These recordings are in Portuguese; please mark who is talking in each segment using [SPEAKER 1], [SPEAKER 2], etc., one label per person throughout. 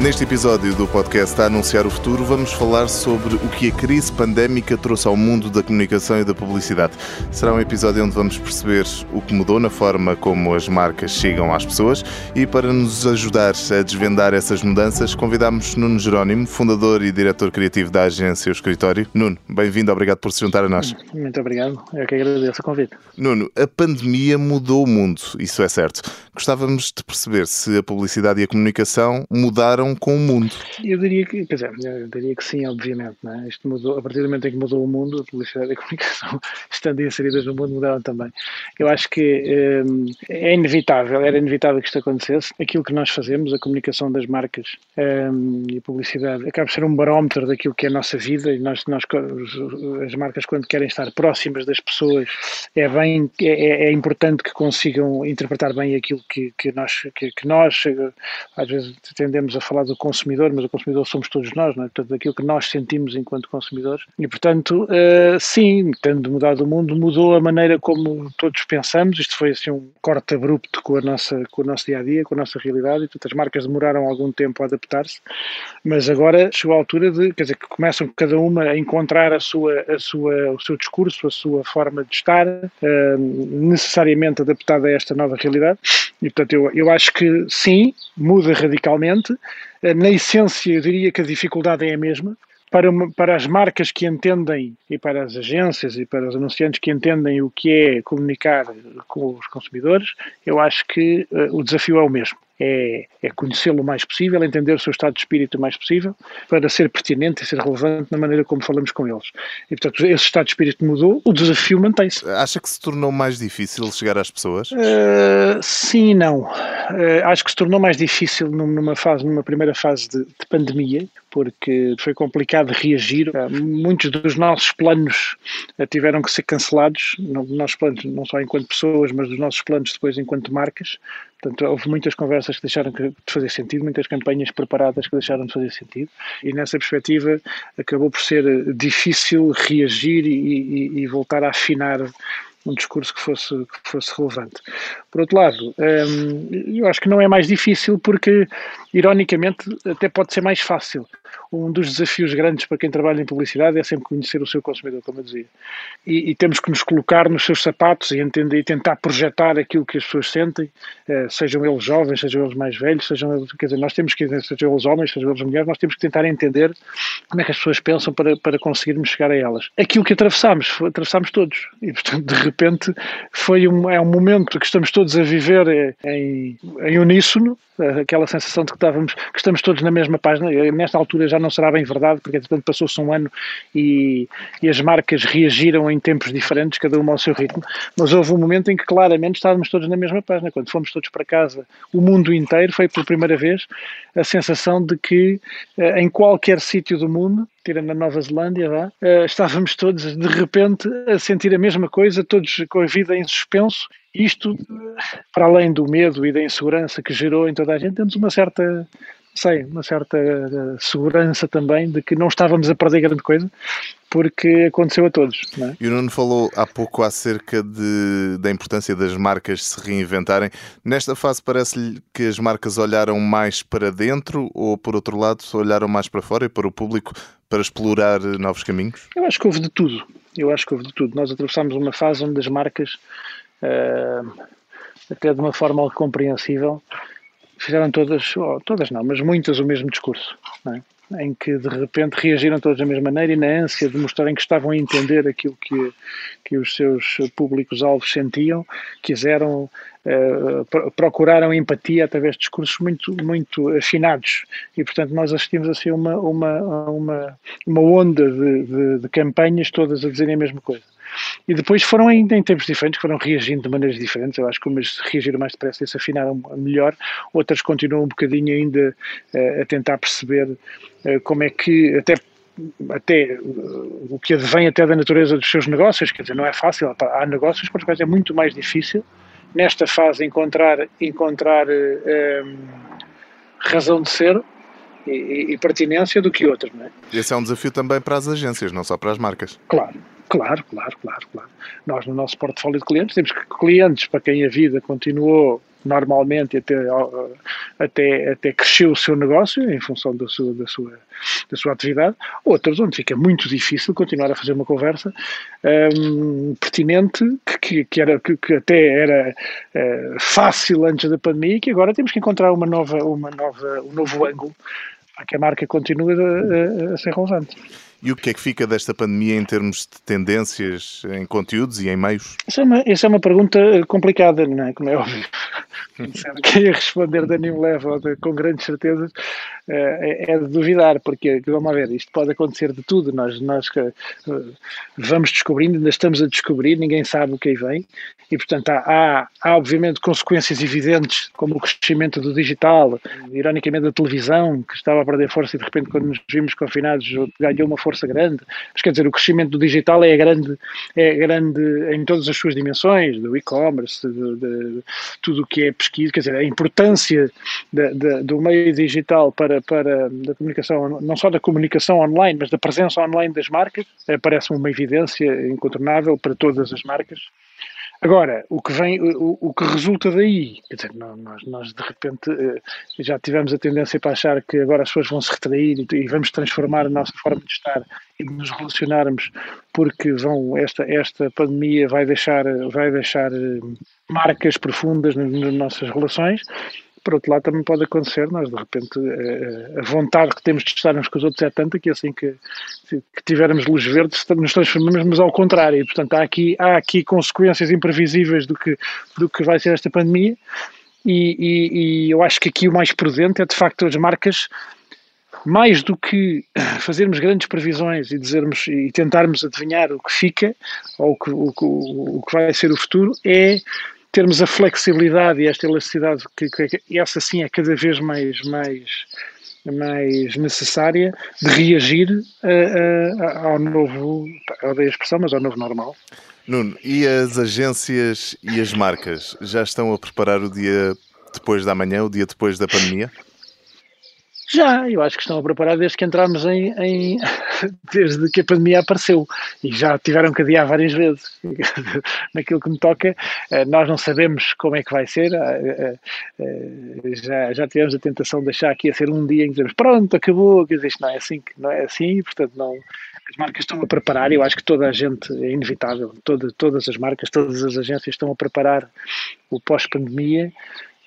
[SPEAKER 1] Neste episódio do podcast A Anunciar o Futuro, vamos falar sobre o que a crise pandémica trouxe ao mundo da comunicação e da publicidade. Será um episódio onde vamos perceber o que mudou na forma como as marcas chegam às pessoas e para nos ajudar a desvendar essas mudanças, convidamos Nuno Jerónimo, fundador e diretor criativo da agência O Escritório. Nuno, bem-vindo, obrigado por se juntar a nós.
[SPEAKER 2] Muito obrigado, eu que agradeço o convite.
[SPEAKER 1] Nuno, a pandemia mudou o mundo, isso é certo. Gostávamos de perceber se a publicidade e a comunicação mudaram com o mundo.
[SPEAKER 2] Eu diria que, quer dizer, eu diria que sim, obviamente. Não é? Isto mudou, a partir do momento em que mudou o mundo, a publicidade e a comunicação, estando inseridas no mundo, mudaram também. Eu acho que hum, é inevitável, era inevitável que isto acontecesse. Aquilo que nós fazemos, a comunicação das marcas hum, e a publicidade, acaba por ser um barómetro daquilo que é a nossa vida e nós, nós as marcas, quando querem estar próximas das pessoas, é bem, é, é, é importante que consigam interpretar bem aquilo que, que nós, que, que nós, às vezes, tendemos a falar falar do consumidor, mas o consumidor somos todos nós, não é? portanto, aquilo que nós sentimos enquanto consumidores. E, portanto, uh, sim, tendo mudado o mundo, mudou a maneira como todos pensamos. Isto foi assim um corte abrupto com, a nossa, com o nosso dia a dia, com a nossa realidade. E, portanto, as marcas demoraram algum tempo a adaptar-se, mas agora chegou a altura de, quer dizer, que começam cada uma a encontrar a sua, a sua, o seu discurso, a sua forma de estar, uh, necessariamente adaptada a esta nova realidade. E, portanto, eu, eu acho que sim, muda radicalmente. Eh, na essência, eu diria que a dificuldade é a mesma. Para, uma, para as marcas que entendem, e para as agências e para os anunciantes que entendem o que é comunicar com os consumidores, eu acho que uh, o desafio é o mesmo é, é conhecê-lo o mais possível, entender o seu estado de espírito o mais possível, para ser pertinente e ser relevante na maneira como falamos com eles. E, portanto, esse estado de espírito mudou, o desafio mantém-se.
[SPEAKER 1] Acha que se tornou mais difícil chegar às pessoas?
[SPEAKER 2] Uh, sim e não. Uh, acho que se tornou mais difícil numa fase, numa primeira fase de, de pandemia, porque foi complicado reagir. Uh, muitos dos nossos planos tiveram que ser cancelados, nossos planos não só enquanto pessoas, mas dos nossos planos depois enquanto marcas, Portanto, houve muitas conversas que deixaram de fazer sentido, muitas campanhas preparadas que deixaram de fazer sentido, e nessa perspectiva acabou por ser difícil reagir e, e, e voltar a afinar um discurso que fosse, que fosse relevante. Por outro lado, hum, eu acho que não é mais difícil porque, ironicamente, até pode ser mais fácil um dos desafios grandes para quem trabalha em publicidade é sempre conhecer o seu consumidor, como eu dizia. E, e temos que nos colocar nos seus sapatos e entender e tentar projetar aquilo que as pessoas sentem, eh, sejam eles jovens, sejam eles mais velhos, sejam eles, quer dizer, nós temos que, sejam eles homens, sejam eles mulheres, nós temos que tentar entender como é que as pessoas pensam para, para conseguirmos chegar a elas. Aquilo que atravessamos, atravessamos todos. E, portanto, de repente, foi um, é um momento que estamos todos a viver eh, em, em uníssono, aquela sensação de que, estávamos, que estamos todos na mesma página. Nesta altura já não será bem verdade, porque portanto passou-se um ano e, e, as marcas reagiram em tempos diferentes, cada uma ao seu ritmo, mas houve um momento em que claramente estávamos todos na mesma página. Quando fomos todos para casa, o mundo inteiro foi pela primeira vez a sensação de que eh, em qualquer sítio do mundo tirando a Nova Zelândia, vá, uh, estávamos todos de repente a sentir a mesma coisa, todos com a vida em suspenso. Isto, para além do medo e da insegurança que gerou em toda a gente, temos uma certa sei, uma certa eh, segurança também de que não estávamos a perder grande coisa, porque aconteceu a todos. É?
[SPEAKER 1] E o Nuno falou há pouco acerca de, da importância das marcas se reinventarem. Nesta fase, parece-lhe que as marcas olharam mais para dentro ou, por outro lado, olharam mais para fora e para o público para explorar novos caminhos?
[SPEAKER 2] Eu acho que houve de tudo. Eu acho que houve de tudo. Nós atravessámos uma fase onde as marcas, até de uma forma algo compreensível, fizeram todas, todas não, mas muitas o mesmo discurso, é? em que de repente reagiram todas da mesma maneira e na ânsia de mostrarem que estavam a entender aquilo que, que os seus públicos-alvos sentiam, quiseram, uh, procuraram empatia através de discursos muito, muito afinados e portanto nós assistimos assim a uma, uma, uma, uma onda de, de, de campanhas todas a dizerem a mesma coisa. E depois foram ainda em tempos diferentes, foram reagindo de maneiras diferentes. Eu acho que umas reagiram mais depressa e se afinaram melhor, outras continuam um bocadinho ainda uh, a tentar perceber uh, como é que, até até o que advém até da natureza dos seus negócios, quer dizer, não é fácil, há negócios para os quais é muito mais difícil nesta fase encontrar, encontrar um, razão de ser e, e, pertinência do que outros. Não é?
[SPEAKER 1] Esse é um desafio também para as agências, não só para as marcas.
[SPEAKER 2] Claro, claro, claro, claro, claro. Nós no nosso portfólio de clientes temos clientes para quem a vida continuou normalmente até, até, até cresceu o seu negócio em função da sua, da, sua, da sua atividade, outros onde fica muito difícil continuar a fazer uma conversa um, pertinente que, que, era, que, que até era uh, fácil antes da pandemia e que agora temos que encontrar uma nova, uma nova, um novo ângulo para que a marca continue a, a, a ser relevante.
[SPEAKER 1] E o que é que fica desta pandemia em termos de tendências em conteúdos e em meios?
[SPEAKER 2] Essa é uma, essa é uma pergunta complicada, não é? Como é óbvio. Quem a responder de nenhum leva com grandes certezas é, é, de duvidar, porque vamos ver, isto pode acontecer de tudo. Nós, nós eh, vamos descobrindo, ainda estamos a descobrir, ninguém sabe o que aí vem, e portanto há, há, obviamente consequências evidentes, como o crescimento do digital, ironicamente da televisão, que estava a perder força e de repente quando nos vimos confinados ganhou uma força grande. Mas quer dizer, o crescimento do digital é grande, é grande em todas as suas dimensões, do e-commerce, de, de, tudo o que é pesquisa, quer dizer, a importância do meio digital para, para a comunicação, não só da comunicação online, mas da presença online das marcas, é, parece uma evidência incontornável para todas as marcas. Agora, o que vem, o, o que resulta daí, quer dizer, nós, nós de repente eh, já tivemos a tendência para achar que agora as pessoas vão se retrair e, e, vamos transformar a nossa forma de estar e de nos relacionarmos porque vão esta esta pandemia vai deixar vai deixar eh, marcas profundas nas, nas nossas relações por outro lado, também pode acontecer, nós de repente eh, a vontade que temos de estar uns com os outros é tanta que assim que, que tivermos luz verde nos transformamos, mas ao contrário. E, portanto, há aqui, há aqui consequências imprevisíveis do que, do que vai ser esta pandemia. E, e, e eu acho que aqui o mais prudente é de facto as marcas mais do que fazermos grandes previsões e dizermos e tentarmos adivinhar o que fica ou o que, o, o que vai ser o futuro, é termos a flexibilidade e esta elasticidade que, que essa sim é cada vez mais, mais, mais necessária de reagir ao novo, odeio a expressão, mas ao novo normal.
[SPEAKER 1] Nuno, e as agências e as marcas já estão a preparar o dia depois da manhã, o dia depois da pandemia?
[SPEAKER 2] Já, eu acho que estão a preparar desde que entramos em, em, desde que a pandemia apareceu e já tiveram que adiar várias vezes. Naquilo que me toca, eh, nós não sabemos como é que vai ser. Eh, eh, já, já tivemos a tentação de deixar aqui a ser um dia em que dizemos pronto, acabou, quer dizer, isto não é assim, não é assim, portanto não. As marcas estão a preparar, eu acho que toda a gente, é inevitável, toda, todas as marcas, todas as agências estão a preparar o pós-pandemia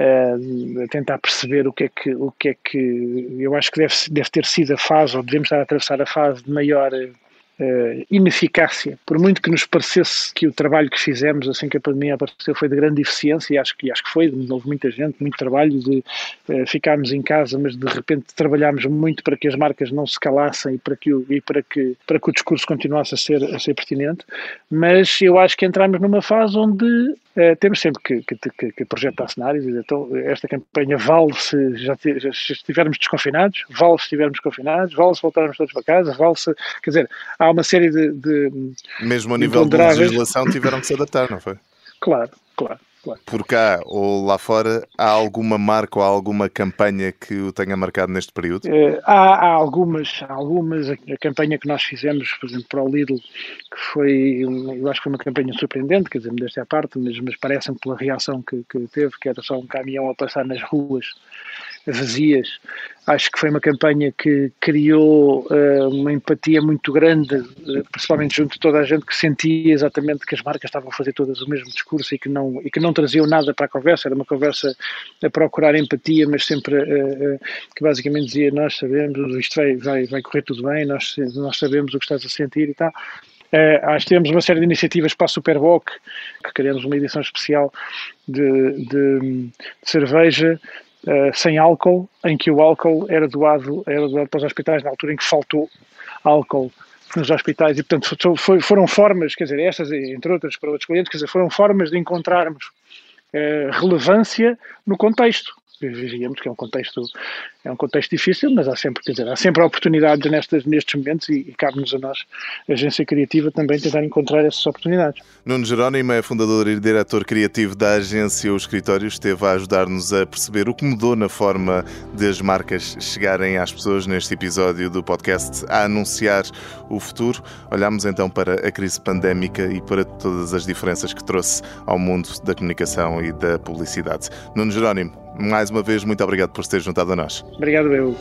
[SPEAKER 2] a tentar perceber o que é que o que é que eu acho que deve, deve ter sido a fase ou devemos estar a atravessar a fase de maior uh, ineficácia, por muito que nos parecesse que o trabalho que fizemos assim que a pandemia apareceu foi de grande eficiência, e acho que, acho que foi, houve muita gente, muito trabalho de uh, ficarmos em casa, mas de repente trabalhámos muito para que as marcas não se calassem e para que o, e para que, para que o discurso continuasse a ser, a ser pertinente, mas eu acho que entramos numa fase onde uh, temos sempre que, que, que, projetar cenários, então esta campanha vale se já, já estivermos desconfinados, vale se estivermos confinados, vale se voltarmos todos para casa, vale se, quer dizer, há uma série de. de
[SPEAKER 1] Mesmo a nível de legislação tiveram que se adaptar, não foi?
[SPEAKER 2] Claro, claro. Claro.
[SPEAKER 1] Por cá ou lá fora, há alguma marca ou alguma campanha que o tenha marcado neste período?
[SPEAKER 2] Uh, há, há, algumas, há algumas. A, a, campanha que nós fizemos, por exemplo, para o Lidl, que foi, eu acho que foi uma campanha surpreendente, quer dizer, desta parte, mas, mas parece-me pela reação que, que teve, que era só um caminhão a passar nas ruas vazias. Acho que foi uma campanha que criou uh, uma empatia muito grande, uh, principalmente junto de toda a gente que sentia exatamente que as marcas estavam a fazer todas o mesmo discurso e que não, e que não traziam nada para a conversa. Era uma conversa a procurar empatia, mas sempre uh, que basicamente dizia: Nós sabemos, isto vai, vai, vai correr tudo bem, nós, nós sabemos o que estás a sentir e tal. Uh, temos uma série de iniciativas para a Superboc, que queremos uma edição especial de, de, de cerveja uh, sem álcool, em que o álcool era doado, era doado para os hospitais na altura em que faltou álcool nos hospitais e, portanto, foi, foram formas, quer dizer, estas, entre outras, para outros clientes, quer dizer, foram formas de encontrarmos uh, relevância no contexto. Vivíamos, que é um contexto é um contexto difícil, mas há sempre, quer dizer, há sempre oportunidades nestes, nestes momentos e, e cabe-nos a nós, a agência criativa, também tentar encontrar essas oportunidades.
[SPEAKER 1] Nuno Jerónimo é fundador e diretor criativo da agência O Escritório, esteve a ajudar-nos a perceber o que mudou na forma das marcas chegarem às pessoas neste episódio do podcast a anunciar o futuro. Olhamos então para a crise pandémica e para todas as diferenças que trouxe ao mundo da comunicação e da publicidade. Nuno Jerónimo, mais uma vez, muito obrigado por ter juntado a nós.
[SPEAKER 2] Obrigado, eu.